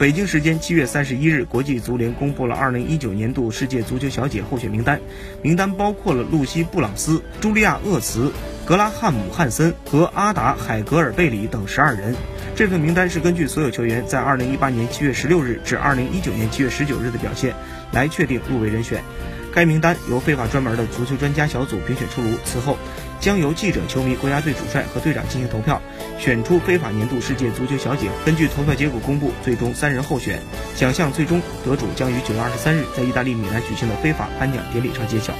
北京时间七月三十一日，国际足联公布了二零一九年度世界足球小姐候选名单，名单包括了露西·布朗斯、茱莉亚·厄茨、格拉汉姆·汉森和阿达·海格尔贝里等十二人。这份名单是根据所有球员在二零一八年七月十六日至二零一九年七月十九日的表现来确定入围人选。该名单由非法专门的足球专家小组评选出炉，此后将由记者、球迷、国家队主帅和队长进行投票，选出非法年度世界足球小姐。根据投票结果公布，最终三人候选，奖项最终得主将于九月二十三日在意大利米兰举行的非法颁奖典礼上揭晓。